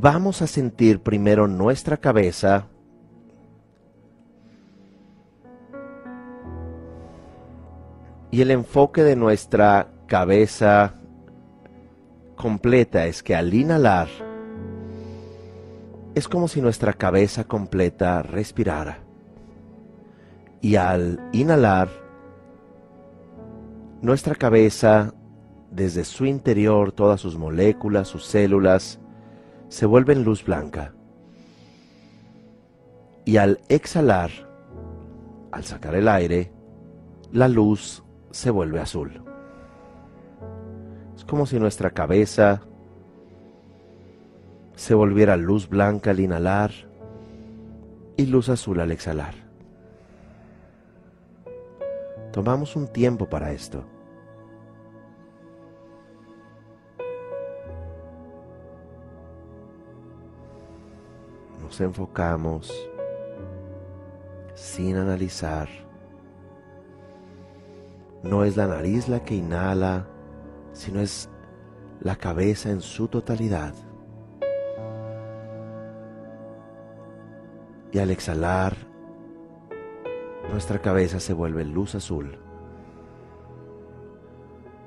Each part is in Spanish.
Vamos a sentir primero nuestra cabeza y el enfoque de nuestra cabeza completa es que al inhalar es como si nuestra cabeza completa respirara. Y al inhalar, nuestra cabeza, desde su interior, todas sus moléculas, sus células, se vuelve en luz blanca. Y al exhalar, al sacar el aire, la luz se vuelve azul. Es como si nuestra cabeza se volviera luz blanca al inhalar y luz azul al exhalar. Tomamos un tiempo para esto. Enfocamos sin analizar. No es la nariz la que inhala, sino es la cabeza en su totalidad. Y al exhalar, nuestra cabeza se vuelve luz azul.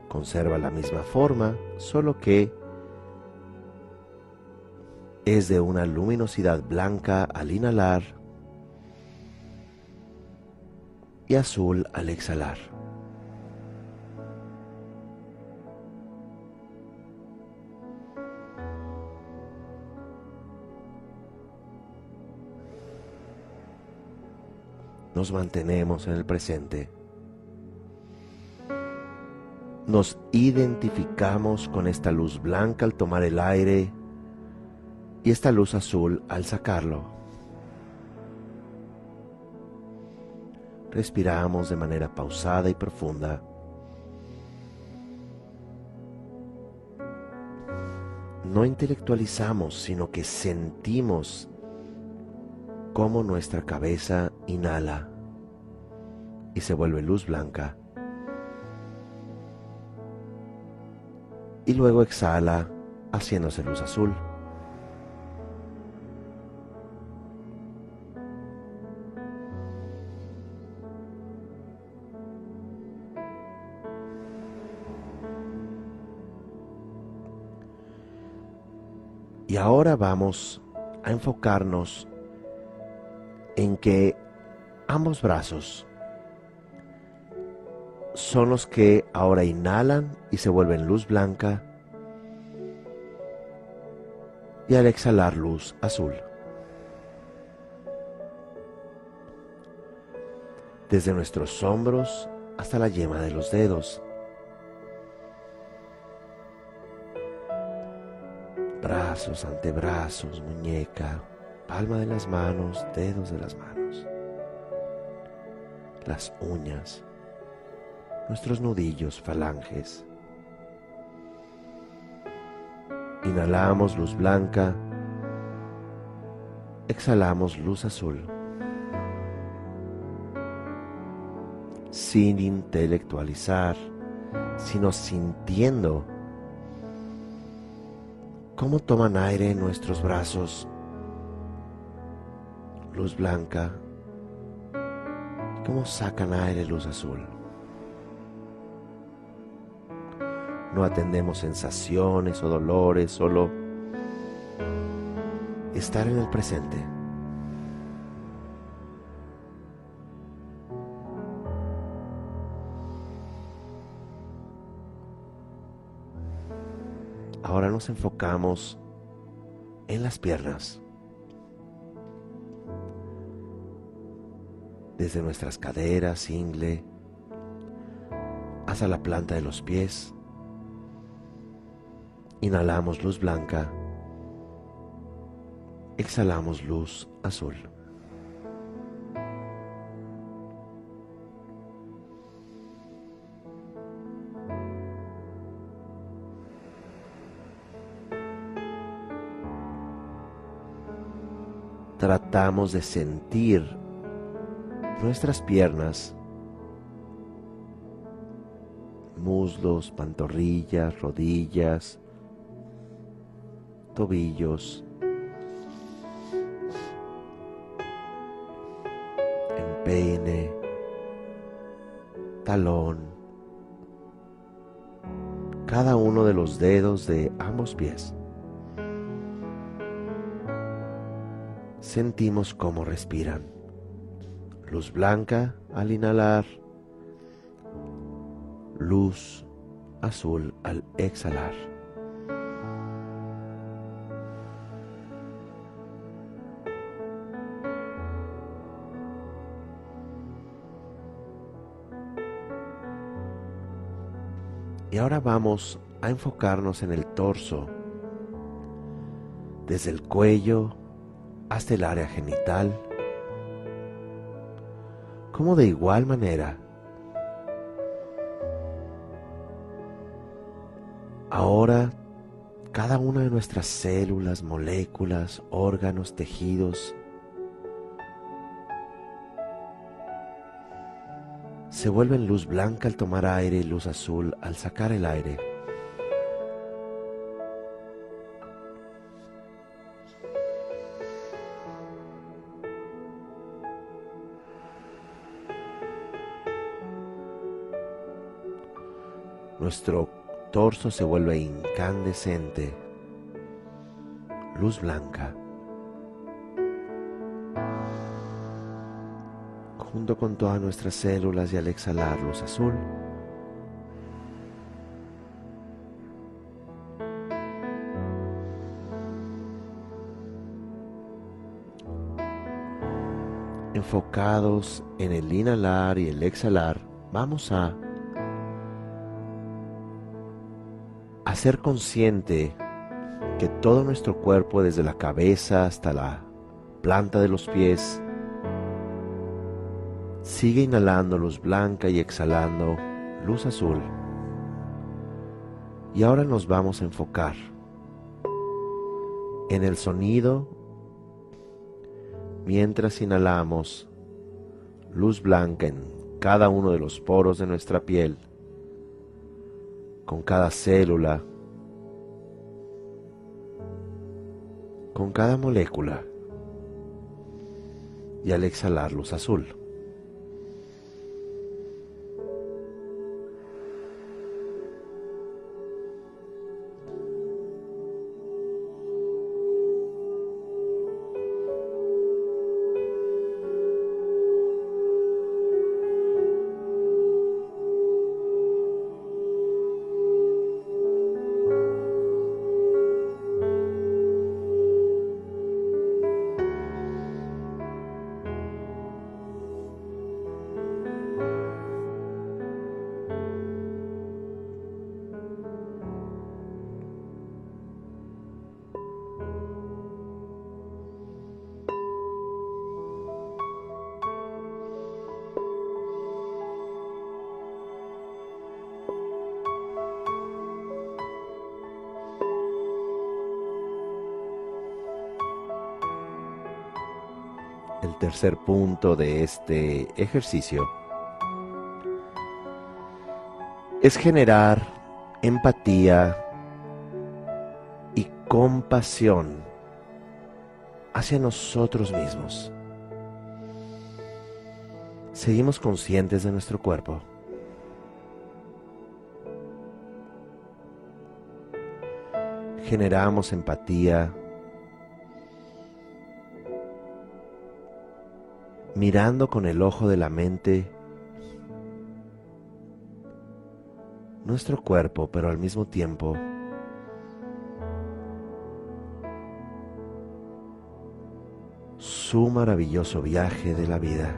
Conserva la misma forma, solo que es de una luminosidad blanca al inhalar y azul al exhalar. Nos mantenemos en el presente. Nos identificamos con esta luz blanca al tomar el aire y esta luz azul al sacarlo. Respiramos de manera pausada y profunda. No intelectualizamos, sino que sentimos cómo nuestra cabeza inhala y se vuelve luz blanca. Y luego exhala haciéndose luz azul. Ahora vamos a enfocarnos en que ambos brazos son los que ahora inhalan y se vuelven luz blanca y al exhalar luz azul. Desde nuestros hombros hasta la yema de los dedos brazos, antebrazos, muñeca, palma de las manos, dedos de las manos, las uñas, nuestros nudillos, falanges. Inhalamos luz blanca, exhalamos luz azul. Sin intelectualizar, sino sintiendo cómo toman aire nuestros brazos, luz blanca, cómo sacan aire luz azul. No atendemos sensaciones o dolores, solo estar en el presente. Nos enfocamos en las piernas. Desde nuestras caderas, ingle, hasta la planta de los pies. Inhalamos luz blanca. Exhalamos luz azul. Tratamos de sentir nuestras piernas, muslos, pantorrillas, rodillas, tobillos, empeine, talón, cada uno de los dedos de ambos pies. Sentimos cómo respiran. Luz blanca al inhalar, luz azul al exhalar. Y ahora vamos a enfocarnos en el torso, desde el cuello hasta el área genital, como de igual manera ahora cada una de nuestras células, moléculas, órganos, tejidos se vuelven luz blanca al tomar aire y luz azul al sacar el aire. Nuestro torso se vuelve incandescente, luz blanca. Junto con todas nuestras células y al exhalar luz azul. Enfocados en el inhalar y el exhalar, vamos a ser consciente que todo nuestro cuerpo, desde la cabeza hasta la planta de los pies, sigue inhalando luz blanca y exhalando luz azul. Y ahora nos vamos a enfocar en el sonido mientras inhalamos luz blanca en cada uno de los poros de nuestra piel, con cada célula con cada molécula y al exhalar luz azul. Tercer punto de este ejercicio es generar empatía y compasión hacia nosotros mismos. Seguimos conscientes de nuestro cuerpo. Generamos empatía mirando con el ojo de la mente nuestro cuerpo, pero al mismo tiempo su maravilloso viaje de la vida,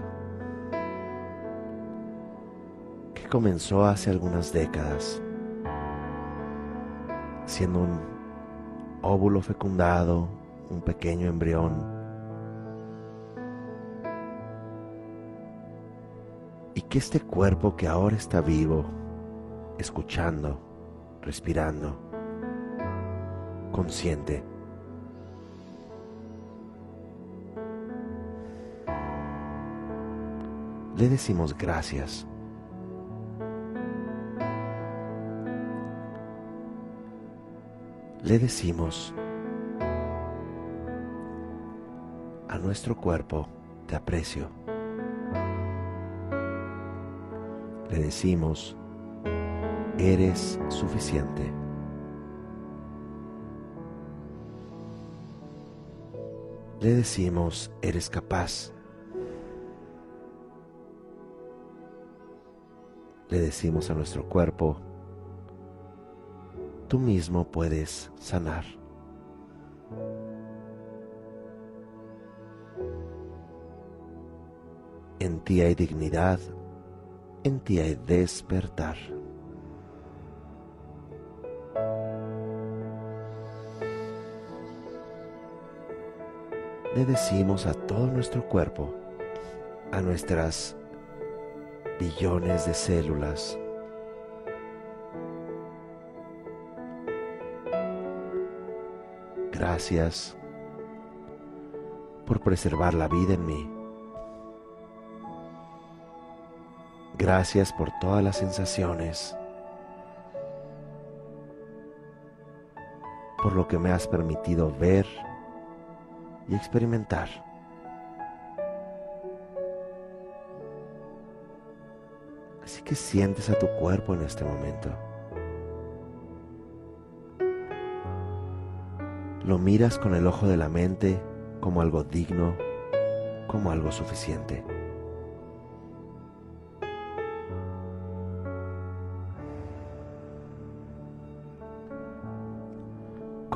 que comenzó hace algunas décadas, siendo un óvulo fecundado, un pequeño embrión, que este cuerpo que ahora está vivo, escuchando, respirando, consciente, le decimos gracias. Le decimos a nuestro cuerpo, te aprecio. Le decimos, eres suficiente. Le decimos, eres capaz. le decimos a nuestro cuerpo, tú mismo puedes sanar. En ti hay dignidad, en ti hay despertar. Le decimos a todo nuestro cuerpo, a nuestras billones de células. Gracias por preservar la vida en mí. Gracias por todas las sensaciones, por lo que me has permitido ver y experimentar. Así que sientes a tu cuerpo en este momento. Lo miras con el ojo de la mente como algo digno, como algo suficiente.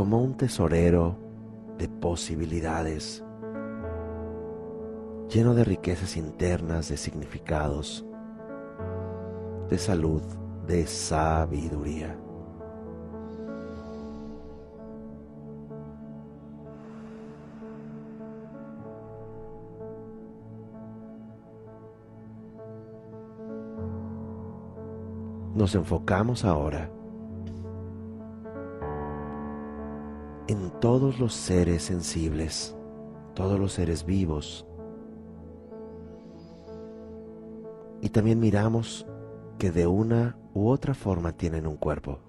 Como un tesorero de posibilidades, lleno de riquezas internas, de significados, de salud, de sabiduría. Nos enfocamos ahora en todos los seres sensibles, todos los seres vivos. Y también miramos que de una u otra forma tienen un cuerpo,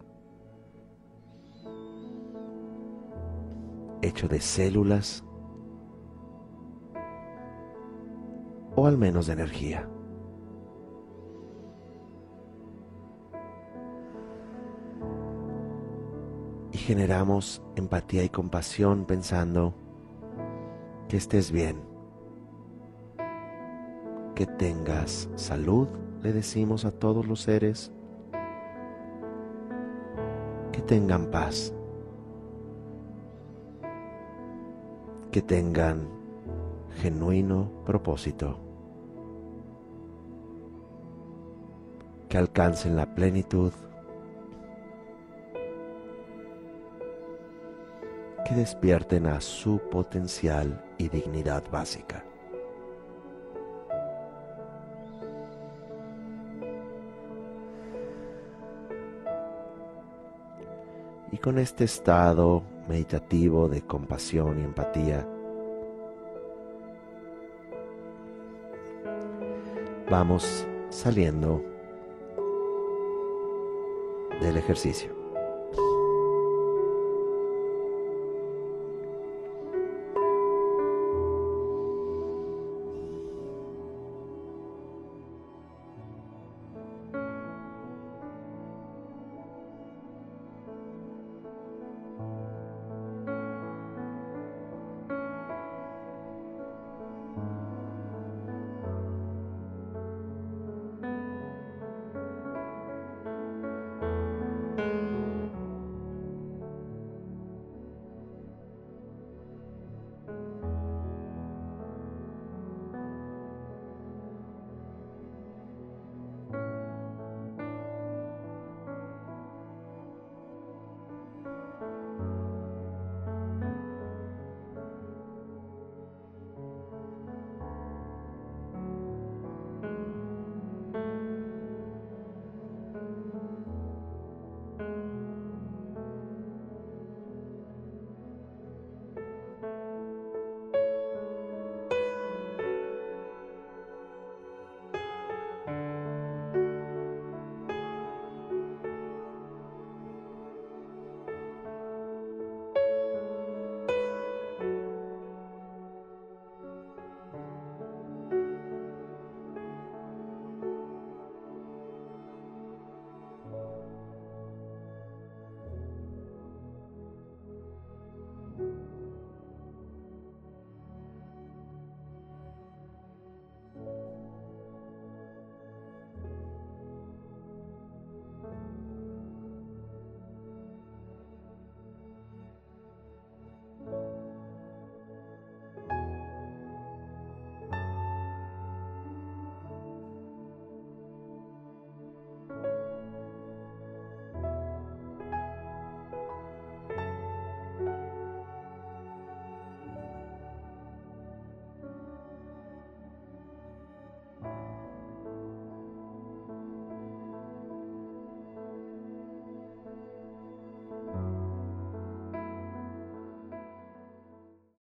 hecho de células o al menos de energía. Generamos empatía y compasión pensando que estés bien, que tengas salud le decimos a todos los seres que tengan paz, que tengan genuino propósito, que alcancen la plenitud, que despierten a su potencial y dignidad básica. y con este estado meditativo de compasión y empatía, vamos saliendo del ejercicio.